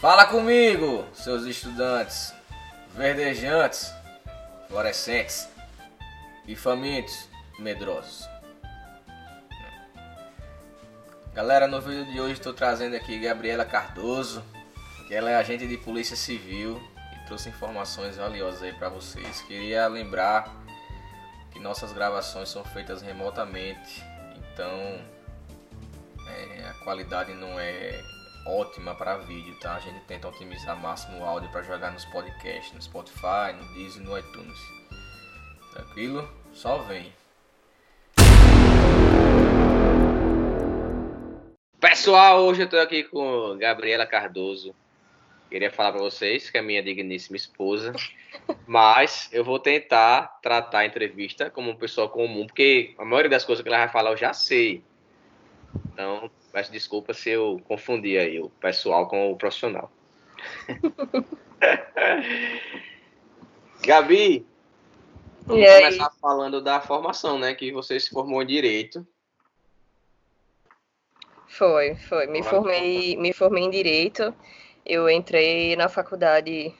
Fala comigo, seus estudantes, verdejantes, fluorescentes e famintos medrosos. Galera, no vídeo de hoje estou trazendo aqui Gabriela Cardoso, que ela é agente de polícia civil e trouxe informações valiosas aí para vocês. Queria lembrar que nossas gravações são feitas remotamente, então é, a qualidade não é ótima para vídeo, tá? A gente tenta otimizar máximo o áudio para jogar nos podcasts, no Spotify, no Disney, no iTunes. Tranquilo? Só vem. Pessoal, hoje eu estou aqui com Gabriela Cardoso. Queria falar para vocês que é minha digníssima esposa, mas eu vou tentar tratar a entrevista como uma pessoa comum, porque a maioria das coisas que ela vai falar eu já sei. Então, peço desculpa se eu confundi aí o pessoal com o profissional. Gabi, vamos começar falando da formação, né? Que você se formou em Direito. Foi, foi. Me formei, me formei em Direito. Eu entrei na faculdade,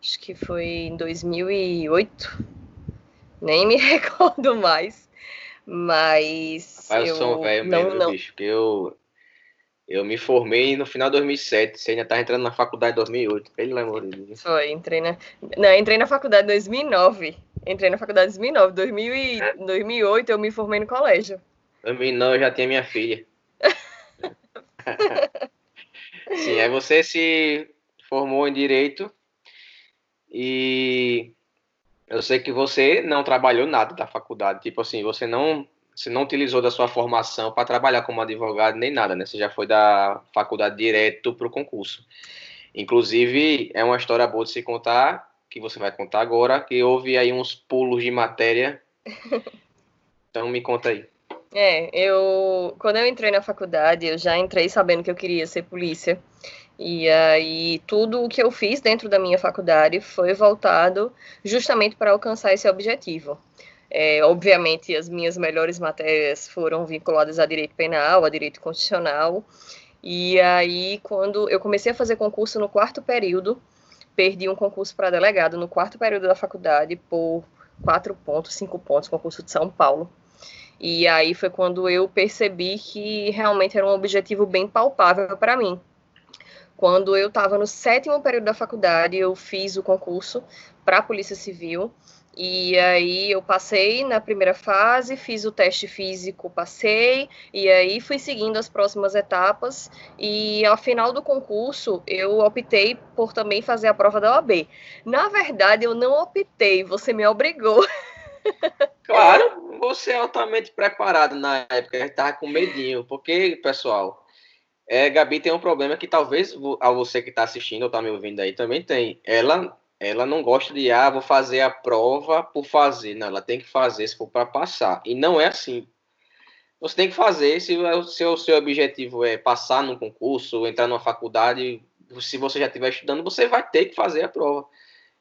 acho que foi em 2008. Nem me recordo mais. Mas. Rapaz, eu, eu sou um velho mesmo, não... bicho, porque eu, eu me formei no final de 2007. Você ainda tá entrando na faculdade em 2008. Pelo amor de Deus. Foi, entrei na. Não, entrei na faculdade em 2009. Entrei na faculdade em 2009. 2000 e... É. 2008 eu me formei no colégio. 2009 eu já tinha minha filha. Sim, aí você se formou em Direito e eu sei que você não trabalhou nada da faculdade, tipo assim, você não, você não utilizou da sua formação para trabalhar como advogado nem nada, né? Você já foi da faculdade direto para o concurso. Inclusive, é uma história boa de se contar, que você vai contar agora, que houve aí uns pulos de matéria. Então me conta aí. É, eu quando eu entrei na faculdade, eu já entrei sabendo que eu queria ser polícia. E aí, tudo o que eu fiz dentro da minha faculdade foi voltado justamente para alcançar esse objetivo. É, obviamente, as minhas melhores matérias foram vinculadas a direito penal, a direito constitucional. E aí, quando eu comecei a fazer concurso no quarto período, perdi um concurso para delegado no quarto período da faculdade por quatro pontos, cinco pontos, concurso de São Paulo. E aí foi quando eu percebi que realmente era um objetivo bem palpável para mim. Quando eu estava no sétimo período da faculdade, eu fiz o concurso para a Polícia Civil. E aí eu passei na primeira fase, fiz o teste físico, passei, e aí fui seguindo as próximas etapas. E ao final do concurso, eu optei por também fazer a prova da OAB. Na verdade, eu não optei, você me obrigou. Claro, você é altamente preparado na época, estava com medinho, porque, pessoal, é, Gabi tem um problema que talvez a você que está assistindo ou está me ouvindo aí também tem. Ela, ela não gosta de, ah, vou fazer a prova por fazer. Não, ela tem que fazer se for para passar. E não é assim. Você tem que fazer se o seu, seu objetivo é passar num concurso, entrar numa faculdade. Se você já estiver estudando, você vai ter que fazer a prova.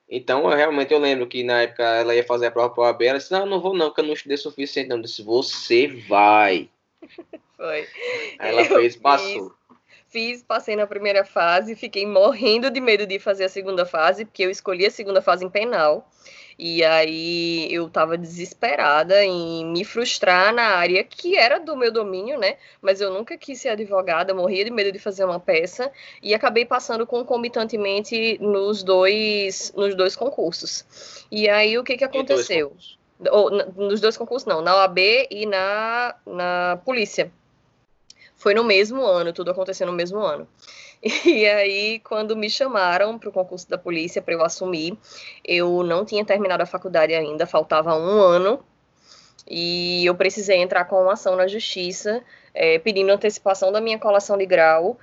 Então, eu, realmente, eu lembro que na época ela ia fazer a prova para o AB, ela disse, não, não vou não, porque eu não estudei suficiente. Não, eu disse, você vai. Foi. Ela eu fez, passou. Fiz, passei na primeira fase, fiquei morrendo de medo de fazer a segunda fase, porque eu escolhi a segunda fase em penal. E aí eu tava desesperada em me frustrar na área que era do meu domínio, né? Mas eu nunca quis ser advogada, morria de medo de fazer uma peça e acabei passando concomitantemente nos dois, nos dois concursos. E aí o que que aconteceu? Ou, nos dois concursos não, na OAB e na, na polícia. Foi no mesmo ano, tudo aconteceu no mesmo ano. E aí, quando me chamaram para o concurso da polícia para eu assumir, eu não tinha terminado a faculdade ainda, faltava um ano, e eu precisei entrar com uma ação na justiça, é, pedindo antecipação da minha colação de grau.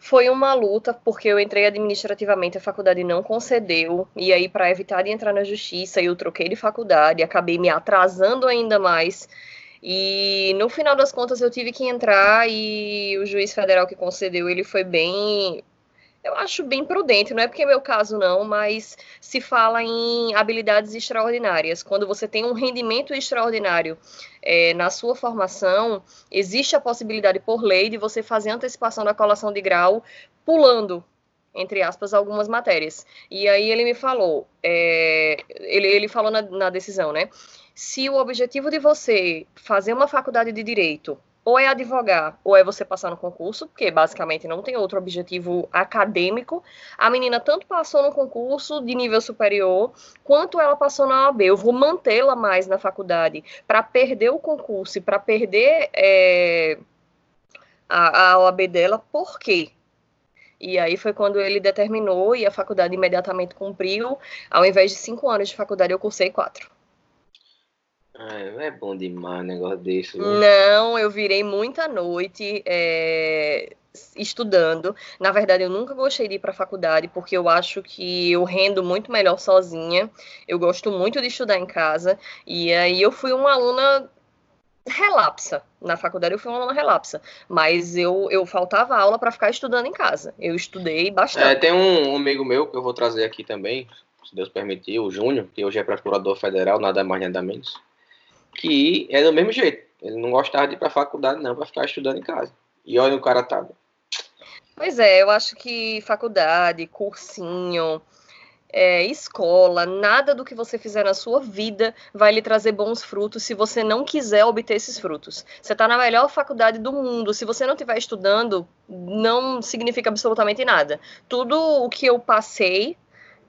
Foi uma luta, porque eu entrei administrativamente, a faculdade não concedeu, e aí, para evitar de entrar na justiça, eu troquei de faculdade, acabei me atrasando ainda mais e no final das contas eu tive que entrar e o juiz federal que concedeu, ele foi bem, eu acho bem prudente, não é porque é meu caso não, mas se fala em habilidades extraordinárias. Quando você tem um rendimento extraordinário é, na sua formação, existe a possibilidade por lei de você fazer antecipação da colação de grau pulando entre aspas, algumas matérias. E aí ele me falou, é, ele, ele falou na, na decisão, né? Se o objetivo de você fazer uma faculdade de direito ou é advogar, ou é você passar no concurso, porque basicamente não tem outro objetivo acadêmico. A menina tanto passou no concurso de nível superior, quanto ela passou na OAB. Eu vou mantê-la mais na faculdade para perder o concurso e para perder é, a, a OAB dela, por quê? E aí foi quando ele determinou e a faculdade imediatamente cumpriu. Ao invés de cinco anos de faculdade, eu cursei quatro. Ah, é bom demais um negócio desse. Né? Não, eu virei muita noite é, estudando. Na verdade, eu nunca gostei de ir para a faculdade, porque eu acho que eu rendo muito melhor sozinha. Eu gosto muito de estudar em casa. E aí eu fui uma aluna relapsa. Na faculdade eu fui uma aluna relapsa, mas eu, eu faltava aula para ficar estudando em casa. Eu estudei bastante. É, tem um amigo meu que eu vou trazer aqui também, se Deus permitir, o Júnior, que hoje é procurador federal, nada mais nada menos, que é do mesmo jeito. Ele não gostava de ir para a faculdade não, para ficar estudando em casa. E olha o cara tá. Pois é, eu acho que faculdade, cursinho, é, escola, nada do que você fizer na sua vida vai lhe trazer bons frutos se você não quiser obter esses frutos. Você está na melhor faculdade do mundo, se você não estiver estudando, não significa absolutamente nada. Tudo o que eu passei,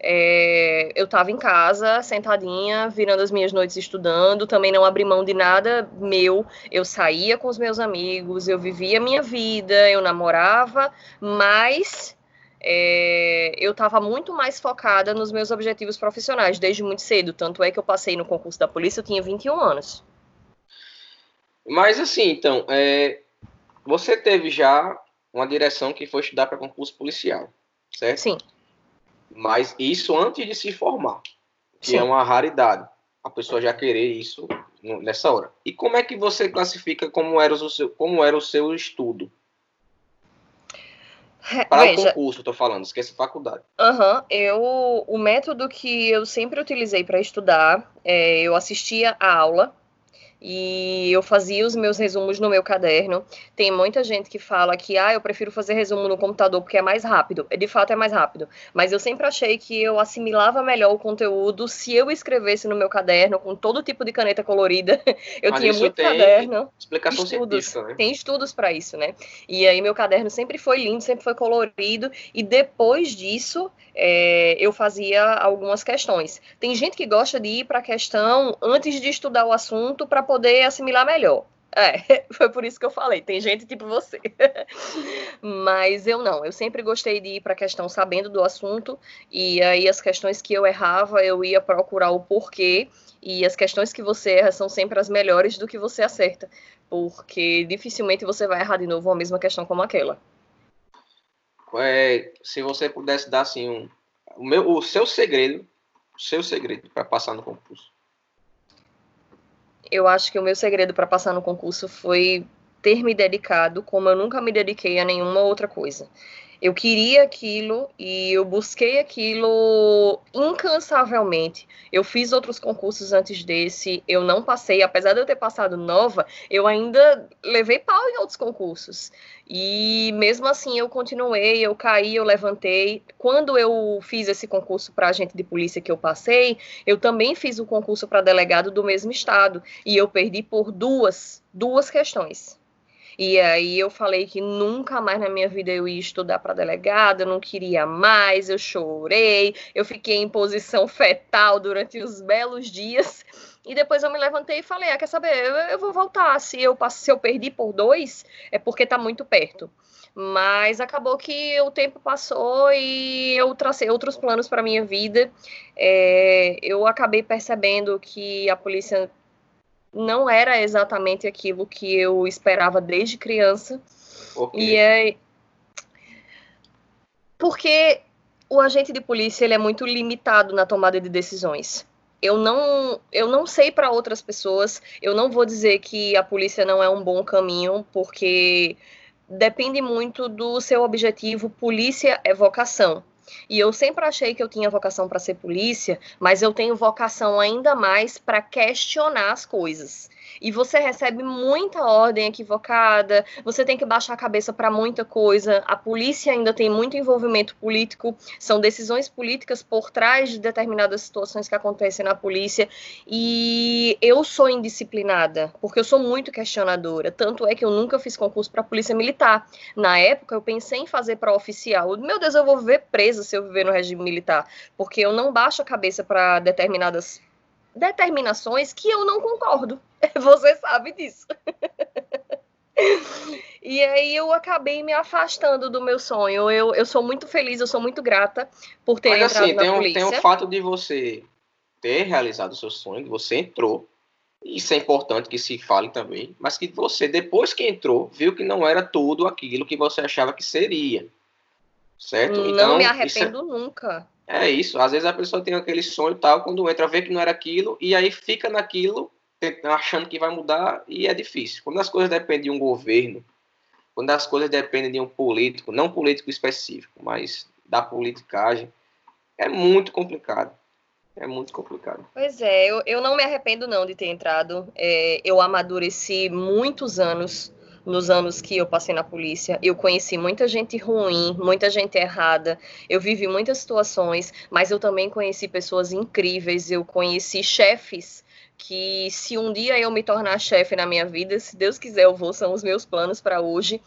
é, eu estava em casa, sentadinha, virando as minhas noites estudando, também não abri mão de nada meu. Eu saía com os meus amigos, eu vivia a minha vida, eu namorava, mas é, eu estava muito mais focada nos meus objetivos profissionais desde muito cedo. Tanto é que eu passei no concurso da polícia, eu tinha 21 anos. Mas assim, então, é, você teve já uma direção que foi estudar para concurso policial, certo? Sim. Mas isso antes de se formar, que é Sim. é uma raridade. A pessoa já querer isso nessa hora. E como é que você classifica como era o seu, como era o seu estudo? Para Veja, o concurso, estou falando, esquece faculdade. Aham, uhum, eu, o método que eu sempre utilizei para estudar, é, eu assistia a aula, e eu fazia os meus resumos no meu caderno. Tem muita gente que fala que ah, eu prefiro fazer resumo no computador porque é mais rápido. De fato é mais rápido, mas eu sempre achei que eu assimilava melhor o conteúdo se eu escrevesse no meu caderno com todo tipo de caneta colorida. Eu mas tinha muito caderno. Explicação estudos, científica, né? Tem estudos para isso, né? E aí meu caderno sempre foi lindo, sempre foi colorido e depois disso é, eu fazia algumas questões. Tem gente que gosta de ir para a questão antes de estudar o assunto para poder assimilar melhor. É, foi por isso que eu falei. Tem gente tipo você. Mas eu não. Eu sempre gostei de ir para a questão sabendo do assunto. E aí as questões que eu errava, eu ia procurar o porquê. E as questões que você erra são sempre as melhores do que você acerta. Porque dificilmente você vai errar de novo a mesma questão como aquela é, se você pudesse dar assim um, o, meu, o seu segredo, o seu segredo para passar no concurso. Eu acho que o meu segredo para passar no concurso foi ter me dedicado como eu nunca me dediquei a nenhuma outra coisa eu queria aquilo e eu busquei aquilo incansavelmente. Eu fiz outros concursos antes desse, eu não passei, apesar de eu ter passado nova, eu ainda levei pau em outros concursos. E mesmo assim eu continuei, eu caí, eu levantei. Quando eu fiz esse concurso para agente de polícia que eu passei, eu também fiz o concurso para delegado do mesmo estado e eu perdi por duas, duas questões. E aí eu falei que nunca mais na minha vida eu ia estudar para delegado, eu não queria mais, eu chorei, eu fiquei em posição fetal durante os belos dias. E depois eu me levantei e falei: ah, quer saber? Eu, eu vou voltar. Se eu, se eu perdi por dois, é porque está muito perto. Mas acabou que o tempo passou e eu tracei outros planos para minha vida. É, eu acabei percebendo que a polícia não era exatamente aquilo que eu esperava desde criança. Okay. E é porque o agente de polícia ele é muito limitado na tomada de decisões. Eu não, eu não sei para outras pessoas, eu não vou dizer que a polícia não é um bom caminho, porque depende muito do seu objetivo. Polícia é vocação. E eu sempre achei que eu tinha vocação para ser polícia, mas eu tenho vocação ainda mais para questionar as coisas. E você recebe muita ordem equivocada, você tem que baixar a cabeça para muita coisa, a polícia ainda tem muito envolvimento político, são decisões políticas por trás de determinadas situações que acontecem na polícia, e eu sou indisciplinada, porque eu sou muito questionadora, tanto é que eu nunca fiz concurso para polícia militar. Na época eu pensei em fazer para oficial. Meu Deus, eu vou viver presa se eu viver no regime militar, porque eu não baixo a cabeça para determinadas determinações que eu não concordo. Você sabe disso. e aí eu acabei me afastando do meu sonho. Eu, eu sou muito feliz, eu sou muito grata por ter Mas, entrado assim, na tem polícia. Um, tem o fato de você ter realizado o seu sonho, você entrou, isso é importante que se fale também, mas que você, depois que entrou, viu que não era tudo aquilo que você achava que seria. Certo? Não então, me é arrependo é... nunca. É isso. Às vezes a pessoa tem aquele sonho tal, quando entra, vê que não era aquilo, e aí fica naquilo, achando que vai mudar, e é difícil. Quando as coisas dependem de um governo, quando as coisas dependem de um político, não político específico, mas da politicagem, é muito complicado. É muito complicado. Pois é, eu, eu não me arrependo não de ter entrado. É, eu amadureci muitos anos nos anos que eu passei na polícia. Eu conheci muita gente ruim, muita gente errada. Eu vivi muitas situações, mas eu também conheci pessoas incríveis. Eu conheci chefes que se um dia eu me tornar chefe na minha vida, se Deus quiser eu vou, são os meus planos para hoje.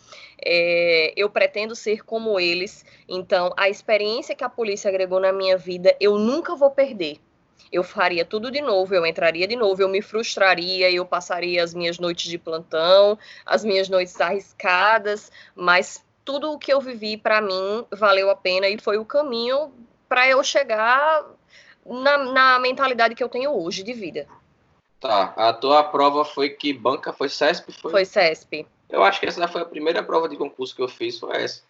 É, eu pretendo ser como eles. Então, a experiência que a polícia agregou na minha vida, eu nunca vou perder eu faria tudo de novo, eu entraria de novo, eu me frustraria, eu passaria as minhas noites de plantão, as minhas noites arriscadas, mas tudo o que eu vivi para mim valeu a pena e foi o caminho para eu chegar na, na, mentalidade que eu tenho hoje de vida. Tá, a tua prova foi que banca? Foi CESP? Foi, foi CESP. Eu acho que essa foi a primeira prova de concurso que eu fiz, foi essa.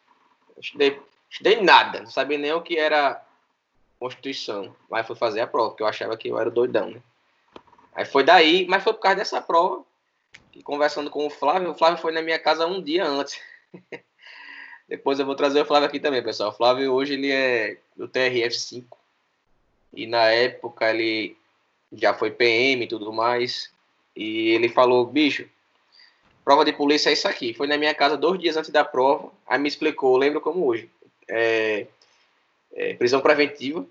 Eu estudei, estudei nada, não sabia nem o que era Constituição. Mas fui fazer a prova, porque eu achava que eu era doidão, né? Aí foi daí, mas foi por causa dessa prova, que conversando com o Flávio, o Flávio foi na minha casa um dia antes. Depois eu vou trazer o Flávio aqui também, pessoal. O Flávio hoje ele é do TRF5. E na época ele já foi PM e tudo mais. E ele falou, bicho, prova de polícia é isso aqui. Foi na minha casa dois dias antes da prova. Aí me explicou, lembro como hoje. É, é, prisão preventiva.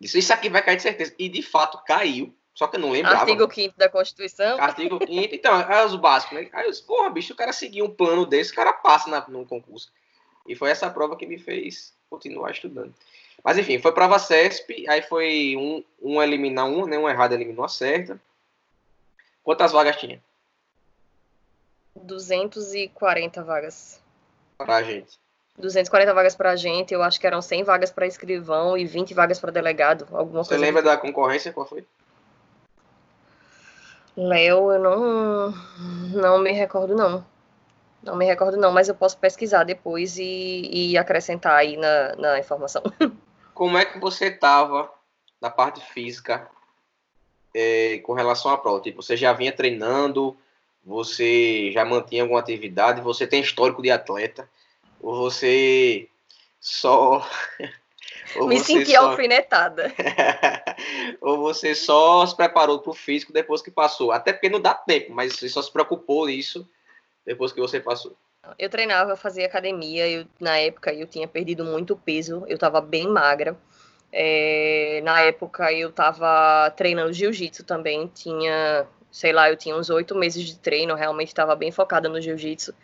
Disse, isso aqui vai cair de certeza. E de fato caiu. Só que eu não lembrava. Artigo 5 da Constituição. Artigo 5 Então, é os básicos, né? Aí eu disse, porra, bicho, o cara seguir um plano desse, o cara passa na, no concurso. E foi essa prova que me fez continuar estudando. Mas enfim, foi prova CESP, aí foi um, um eliminar um, né? Um errado eliminou a certa. Quantas vagas tinha? 240 vagas. Pra gente. 240 vagas para gente, eu acho que eram 100 vagas para escrivão e 20 vagas para delegado, alguma Você lembra da concorrência? Qual foi? Léo, eu não, não me recordo, não. Não me recordo, não, mas eu posso pesquisar depois e, e acrescentar aí na, na informação. Como é que você estava na parte física é, com relação à prova? Tipo, você já vinha treinando, você já mantinha alguma atividade, você tem histórico de atleta ou você só. ou Me você senti só... alfinetada. ou você só se preparou para o físico depois que passou. Até porque não dá tempo, mas você só se preocupou nisso depois que você passou. Eu treinava, fazia academia. Eu, na época eu tinha perdido muito peso, eu estava bem magra. É, na época eu estava treinando jiu-jitsu também, tinha, sei lá, eu tinha uns oito meses de treino, realmente estava bem focada no jiu-jitsu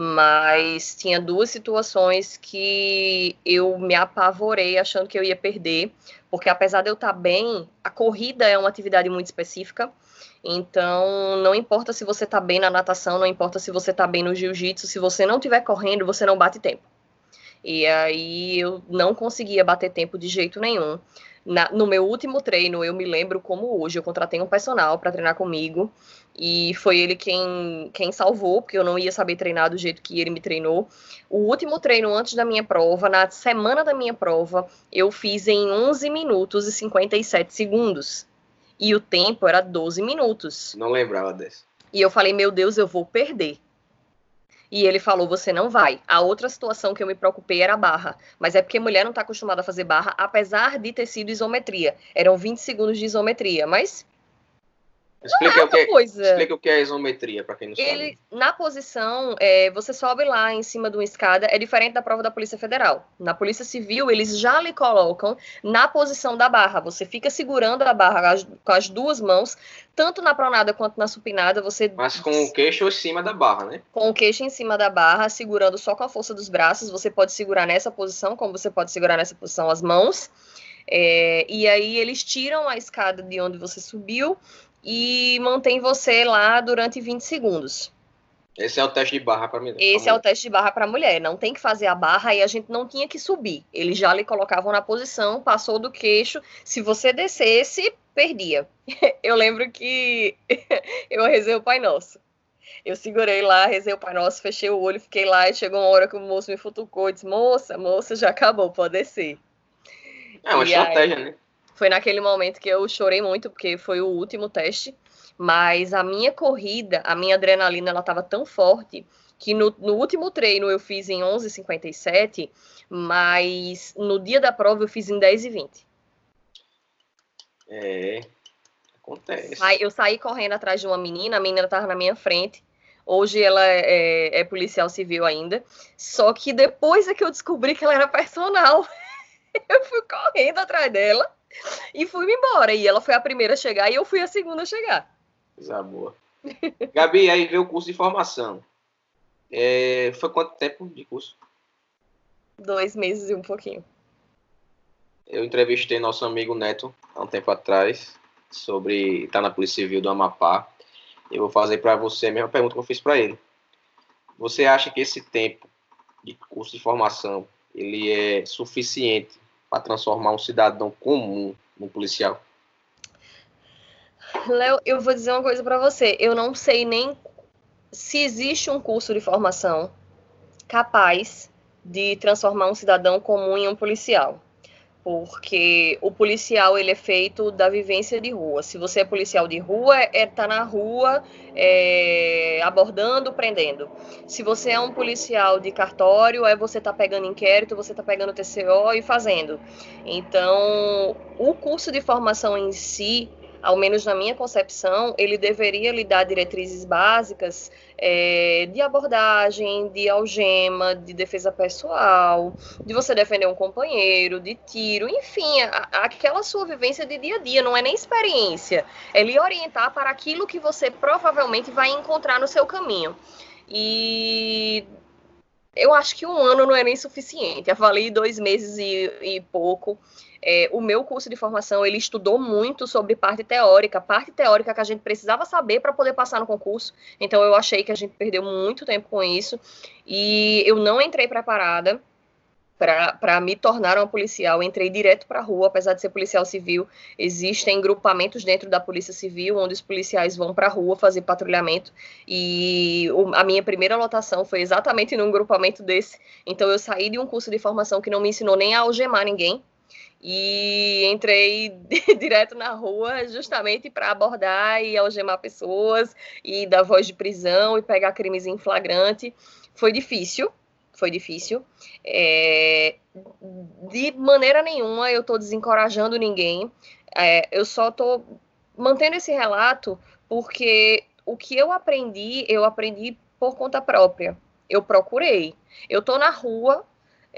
mas tinha duas situações que eu me apavorei achando que eu ia perder, porque apesar de eu estar bem, a corrida é uma atividade muito específica. Então, não importa se você está bem na natação, não importa se você está bem no jiu-jitsu, se você não estiver correndo, você não bate tempo. E aí eu não conseguia bater tempo de jeito nenhum. Na, no meu último treino, eu me lembro como hoje, eu contratei um personal para treinar comigo e foi ele quem, quem salvou, porque eu não ia saber treinar do jeito que ele me treinou. O último treino antes da minha prova, na semana da minha prova, eu fiz em 11 minutos e 57 segundos. E o tempo era 12 minutos. Não lembrava desse. E eu falei, meu Deus, eu vou perder. E ele falou: você não vai. A outra situação que eu me preocupei era a barra. Mas é porque mulher não está acostumada a fazer barra, apesar de ter sido isometria. Eram 20 segundos de isometria. Mas Explica, o que, é, explica o que é isometria, para quem não Ele, sabe. Na posição, é, você sobe lá em cima de uma escada, é diferente da prova da Polícia Federal. Na Polícia Civil, eles já lhe colocam na posição da barra. Você fica segurando a barra com as duas mãos, tanto na pronada quanto na supinada. Você... Mas com o queixo em cima da barra, né? Com o queixo em cima da barra, segurando só com a força dos braços. Você pode segurar nessa posição, como você pode segurar nessa posição as mãos. É, e aí eles tiram a escada de onde você subiu e mantém você lá durante 20 segundos. Esse é o teste de barra para mulher. Esse é o teste de barra para mulher. Não tem que fazer a barra e a gente não tinha que subir. Eles já lhe colocavam na posição, passou do queixo. Se você descesse, perdia. Eu lembro que eu rezei o Pai Nosso. Eu segurei lá, rezei o Pai Nosso, fechei o olho, fiquei lá e chegou uma hora que o moço me futucou e disse: Moça, moça, já acabou, pode descer. É uma e estratégia, aí, né? Foi naquele momento que eu chorei muito, porque foi o último teste. Mas a minha corrida, a minha adrenalina, ela estava tão forte que no, no, último treino eu fiz em 11h57, mas no dia da prova eu fiz em 10h20. É, acontece. eu saí correndo atrás de uma menina, a menina estava na minha frente. Hoje ela é, é, é, policial civil ainda. Só que depois é que eu descobri que ela era personal, eu fui correndo atrás dela e fui embora. E ela foi a primeira a chegar e eu fui a segunda a chegar. Coisa boa. Gabi, aí veio o curso de formação. É, foi quanto tempo de curso? Dois meses e um pouquinho. Eu entrevistei nosso amigo Neto há um tempo atrás sobre estar na Polícia Civil do Amapá. Eu vou fazer para você a mesma pergunta que eu fiz para ele. Você acha que esse tempo de curso de formação ele é suficiente para transformar um cidadão comum num policial? Léo, eu vou dizer uma coisa para você. Eu não sei nem se existe um curso de formação capaz de transformar um cidadão comum em um policial porque o policial ele é feito da vivência de rua. Se você é policial de rua, é tá na rua é, abordando, prendendo. Se você é um policial de cartório, é você tá pegando inquérito, você tá pegando TCO e fazendo. Então, o curso de formação em si ao menos na minha concepção, ele deveria lhe dar diretrizes básicas é, de abordagem, de algema, de defesa pessoal, de você defender um companheiro, de tiro, enfim, a, aquela sua vivência de dia a dia, não é nem experiência, é lhe orientar para aquilo que você provavelmente vai encontrar no seu caminho. E eu acho que um ano não é nem suficiente. Avalei dois meses e, e pouco. É, o meu curso de formação ele estudou muito sobre parte teórica, parte teórica que a gente precisava saber para poder passar no concurso. Então eu achei que a gente perdeu muito tempo com isso e eu não entrei preparada para me tornar uma policial. entrei direto para a rua, apesar de ser policial civil. Existem grupamentos dentro da Polícia Civil onde os policiais vão para a rua fazer patrulhamento. E a minha primeira lotação foi exatamente num grupamento desse. Então eu saí de um curso de formação que não me ensinou nem a algemar ninguém e entrei direto na rua justamente para abordar e algemar pessoas e dar voz de prisão e pegar crimes em flagrante. Foi difícil, foi difícil. É, de maneira nenhuma eu estou desencorajando ninguém. É, eu só estou mantendo esse relato porque o que eu aprendi, eu aprendi por conta própria. Eu procurei. Eu estou na rua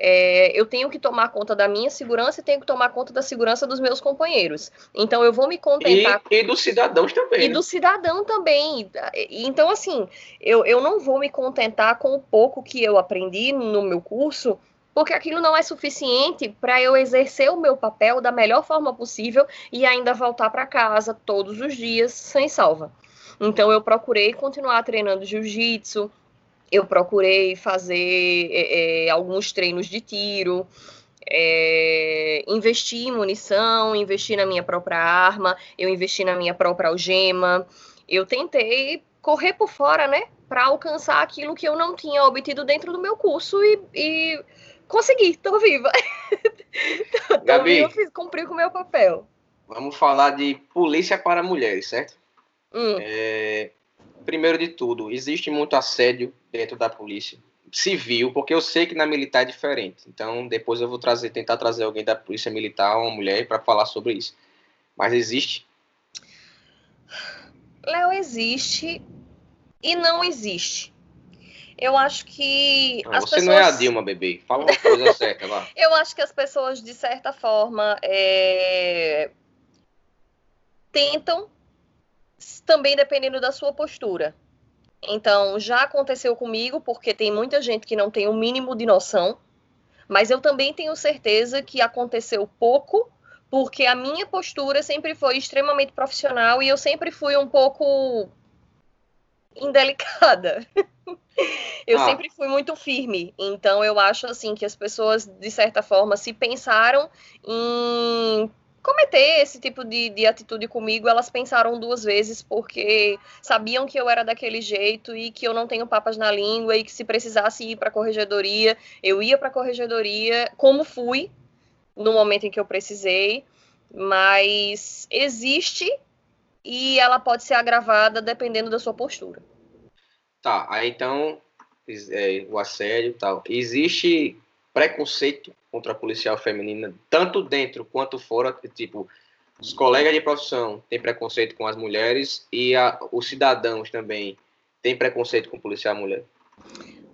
é, eu tenho que tomar conta da minha segurança e tenho que tomar conta da segurança dos meus companheiros. Então eu vou me contentar. E, e dos cidadãos também. E né? do cidadão também. Então, assim, eu, eu não vou me contentar com o pouco que eu aprendi no meu curso, porque aquilo não é suficiente para eu exercer o meu papel da melhor forma possível e ainda voltar para casa todos os dias sem salva. Então eu procurei continuar treinando jiu-jitsu, eu procurei fazer é, é, alguns treinos de tiro, é, investi em munição, investi na minha própria arma, eu investi na minha própria algema. Eu tentei correr por fora, né, para alcançar aquilo que eu não tinha obtido dentro do meu curso e, e consegui, tô viva. tô, Gabi, eu fiz, cumpri com o meu papel. Vamos falar de polícia para mulheres, certo? Hum. É, primeiro de tudo, existe muito assédio dentro da polícia civil, porque eu sei que na militar é diferente. Então, depois eu vou trazer, tentar trazer alguém da polícia militar, uma mulher, para falar sobre isso. Mas existe? Léo, existe e não existe. Eu acho que. Não, você pessoas... não é a Dilma, bebê. Fala uma coisa certa lá. Eu acho que as pessoas, de certa forma, é... tentam, também dependendo da sua postura. Então, já aconteceu comigo, porque tem muita gente que não tem o mínimo de noção, mas eu também tenho certeza que aconteceu pouco, porque a minha postura sempre foi extremamente profissional e eu sempre fui um pouco indelicada. eu ah. sempre fui muito firme. Então eu acho assim que as pessoas, de certa forma, se pensaram em cometer esse tipo de, de atitude comigo, elas pensaram duas vezes, porque sabiam que eu era daquele jeito e que eu não tenho papas na língua e que se precisasse ir para a corregedoria, eu ia para a corregedoria, como fui no momento em que eu precisei, mas existe e ela pode ser agravada dependendo da sua postura. Tá, aí então é, o assédio e tal. Existe preconceito contra a policial feminina, tanto dentro quanto fora, tipo, os colegas de profissão têm preconceito com as mulheres e a, os cidadãos também têm preconceito com policial mulher?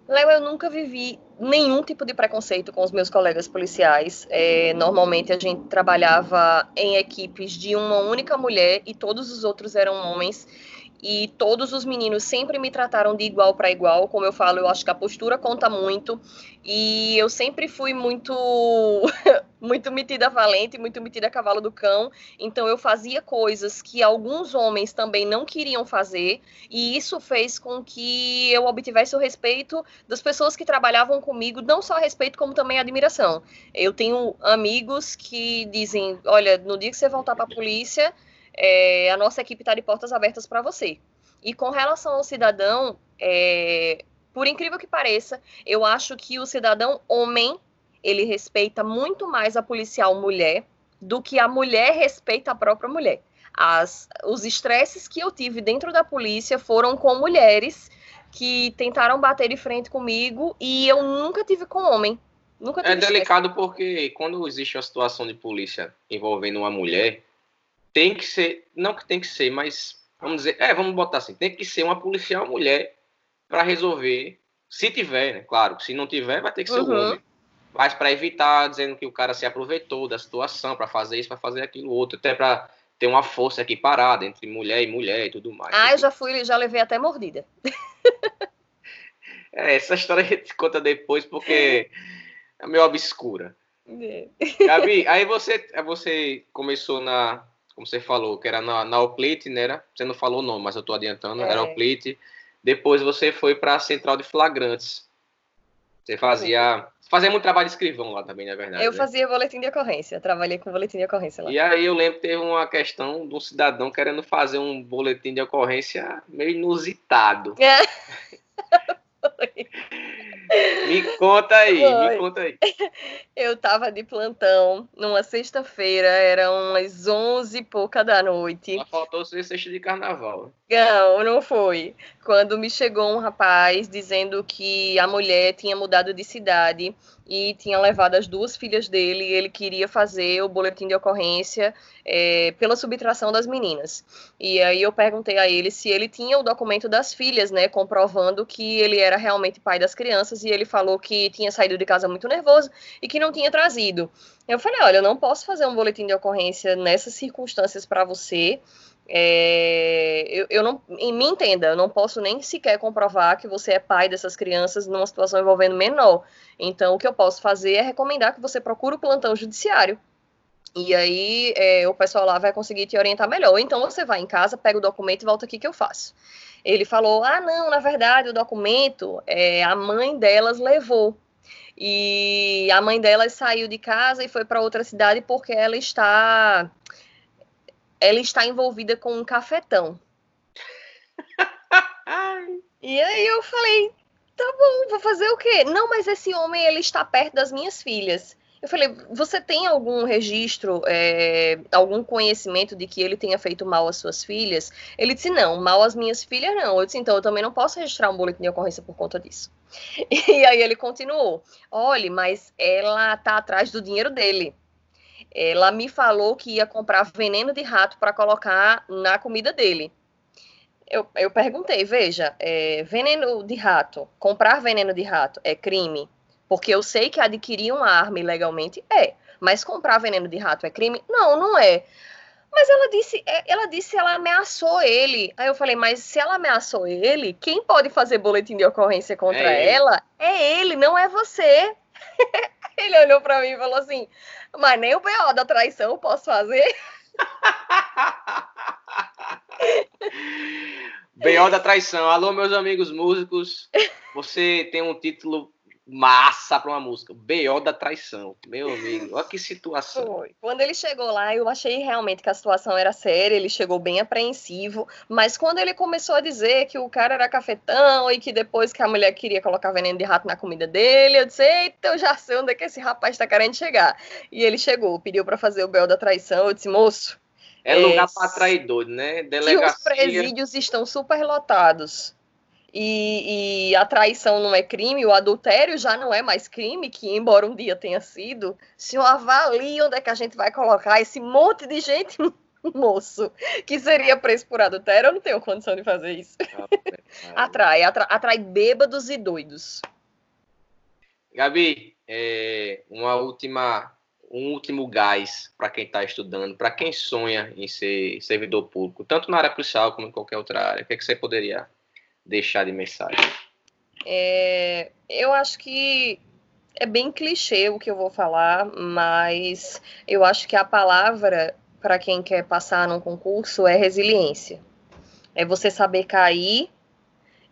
Léo, eu nunca vivi nenhum tipo de preconceito com os meus colegas policiais. É, normalmente a gente trabalhava em equipes de uma única mulher e todos os outros eram homens e todos os meninos sempre me trataram de igual para igual. Como eu falo, eu acho que a postura conta muito e eu sempre fui muito muito metida valente, muito metida cavalo do cão. Então eu fazia coisas que alguns homens também não queriam fazer e isso fez com que eu obtivesse o respeito das pessoas que trabalhavam comigo, não só respeito como também admiração. Eu tenho amigos que dizem, olha, no dia que você voltar para a polícia, é, a nossa equipe está de portas abertas para você. E com relação ao cidadão, é, por incrível que pareça, eu acho que o cidadão homem ele respeita muito mais a policial mulher do que a mulher respeita a própria mulher. As, os estresses que eu tive dentro da polícia foram com mulheres que tentaram bater de frente comigo e eu nunca tive com homem. Nunca é delicado porque quando existe uma situação de polícia envolvendo uma mulher, tem que ser, não que tem que ser, mas vamos dizer, é, vamos botar assim, tem que ser uma policial mulher para resolver, se tiver, né? Claro, se não tiver, vai ter que ser uhum. o homem. Mas para evitar dizendo que o cara se aproveitou da situação para fazer isso, para fazer aquilo outro, até para ter uma força aqui parada entre mulher e mulher e tudo mais. Ah, eu já fui, já levei até mordida. é, essa história a gente conta depois porque é meio obscura. É. Gabi, aí você, você começou na como você falou, que era na, na Oplit, né? Era? Você não falou o nome, mas eu estou adiantando, é. era Oplit. Depois você foi para a Central de Flagrantes. Você fazia. Fazia muito trabalho de escrivão lá também, na verdade. Eu né? fazia boletim de ocorrência, trabalhei com boletim de ocorrência lá. E aí eu lembro que teve uma questão de um cidadão querendo fazer um boletim de ocorrência meio inusitado. É. Me conta aí, Foi. me conta aí. Eu tava de plantão numa sexta-feira, eram umas onze e pouca da noite. Só faltou ser sexta de carnaval. Não, não foi. Quando me chegou um rapaz dizendo que a mulher tinha mudado de cidade e tinha levado as duas filhas dele e ele queria fazer o boletim de ocorrência é, pela subtração das meninas. E aí eu perguntei a ele se ele tinha o documento das filhas, né, comprovando que ele era realmente pai das crianças e ele falou que tinha saído de casa muito nervoso e que não tinha trazido. Eu falei, olha, eu não posso fazer um boletim de ocorrência nessas circunstâncias para você. É, eu, eu não, me entenda, eu não posso nem sequer comprovar que você é pai dessas crianças numa situação envolvendo menor. Então, o que eu posso fazer é recomendar que você procure o plantão judiciário. E aí, é, o pessoal lá vai conseguir te orientar melhor. Então, você vai em casa, pega o documento e volta aqui que eu faço. Ele falou: Ah, não, na verdade, o documento é, a mãe delas levou. E a mãe delas saiu de casa e foi para outra cidade porque ela está ela está envolvida com um cafetão. e aí eu falei, tá bom, vou fazer o quê? Não, mas esse homem ele está perto das minhas filhas. Eu falei, você tem algum registro, é, algum conhecimento de que ele tenha feito mal às suas filhas? Ele disse, não, mal às minhas filhas não. Eu disse, então eu também não posso registrar um boletim de ocorrência por conta disso. E aí ele continuou, olhe, mas ela tá atrás do dinheiro dele ela me falou que ia comprar veneno de rato para colocar na comida dele. eu, eu perguntei, veja, é, veneno de rato, comprar veneno de rato é crime? Porque eu sei que adquirir uma arma ilegalmente é, mas comprar veneno de rato é crime? Não, não é. Mas ela disse, é, ela disse, ela ameaçou ele. Aí eu falei, mas se ela ameaçou ele, quem pode fazer boletim de ocorrência contra é ela é ele, não é você. ele olhou para mim e falou assim: Mas nem o BO da traição eu posso fazer. BO da traição. Alô, meus amigos músicos. Você tem um título massa para uma música. BO da traição. Meu amigo, olha que situação. Foi. Quando ele chegou lá, eu achei realmente que a situação era séria, ele chegou bem apreensivo, mas quando ele começou a dizer que o cara era cafetão e que depois que a mulher queria colocar veneno de rato na comida dele, eu disse, eita, eu já sei onde é que esse rapaz está querendo chegar. E ele chegou, pediu para fazer o BO da traição, eu disse, moço... É lugar para traidor, né? Delegacia... Que os presídios estão super lotados e, e, a traição não é crime, o adultério já não é mais crime, que embora um dia tenha sido, se eu avalio onde é que a gente vai colocar esse monte de gente, moço, que seria preso por adultério, eu não tenho condição de fazer isso. atrai, atrai, atrai bêbados e doidos. Gabi, é, uma última, um último gás para quem está estudando, para quem sonha em ser servidor público, tanto na área policial como em qualquer outra área, o que, é que você poderia deixar de mensagem? É, eu acho que é bem clichê o que eu vou falar, mas eu acho que a palavra para quem quer passar num concurso é resiliência. É você saber cair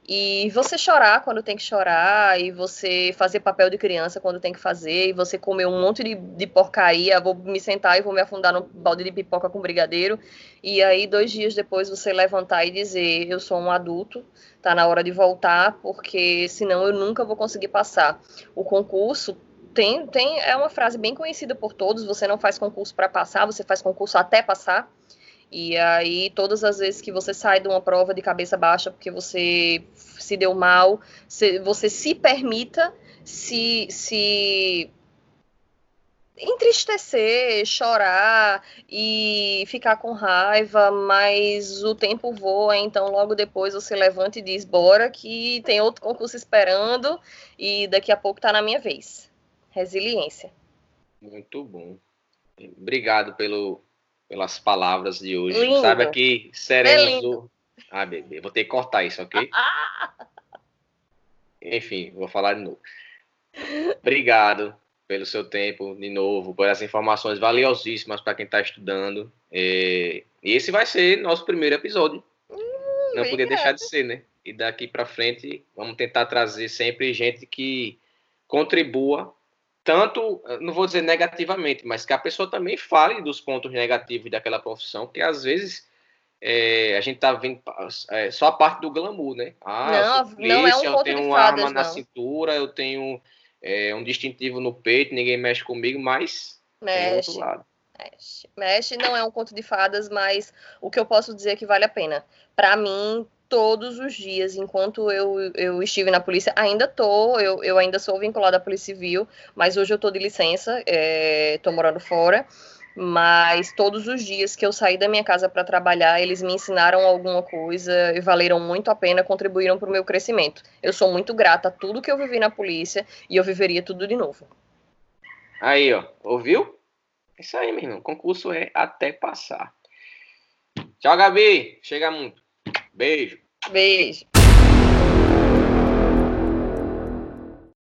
e você chorar quando tem que chorar, e você fazer papel de criança quando tem que fazer, e você comer um monte de, de porcaria, vou me sentar e vou me afundar no balde de pipoca com brigadeiro, e aí dois dias depois você levantar e dizer, eu sou um adulto, tá na hora de voltar, porque senão eu nunca vou conseguir passar. O concurso tem, tem é uma frase bem conhecida por todos, você não faz concurso para passar, você faz concurso até passar, e aí, todas as vezes que você sai de uma prova de cabeça baixa porque você se deu mal, você se permita se, se entristecer, chorar e ficar com raiva, mas o tempo voa, então logo depois você levanta e diz: bora, que tem outro concurso esperando e daqui a pouco tá na minha vez. Resiliência. Muito bom. Obrigado pelo, pelas palavras de hoje. Lindo. Saiba que seremos é. Ah, bebê, vou ter que cortar isso, ok? Enfim, vou falar de novo. Obrigado pelo seu tempo, de novo, por essas informações valiosíssimas para quem está estudando. É... E esse vai ser nosso primeiro episódio. Hum, Não podia deixar de ser, né? E daqui para frente, vamos tentar trazer sempre gente que contribua tanto, não vou dizer negativamente, mas que a pessoa também fale dos pontos negativos daquela profissão, que às vezes é, a gente tá vendo é, só a parte do glamour, né? Ah, não, polícia, não é um eu tenho uma fadas, arma não. na cintura, eu tenho é, um distintivo no peito, ninguém mexe comigo, mas mexe. Mexe. Mexe não é um conto de fadas, mas o que eu posso dizer é que vale a pena. Para mim, todos os dias, enquanto eu, eu estive na polícia, ainda tô, eu, eu ainda sou vinculada à Polícia Civil, mas hoje eu tô de licença, é, tô morando fora, mas todos os dias que eu saí da minha casa para trabalhar, eles me ensinaram alguma coisa e valeram muito a pena, contribuíram para o meu crescimento. Eu sou muito grata a tudo que eu vivi na polícia e eu viveria tudo de novo. Aí, ó, ouviu? Isso aí, meu irmão. Concurso é até passar. Tchau, Gabi. Chega muito. Beijo. Beijo.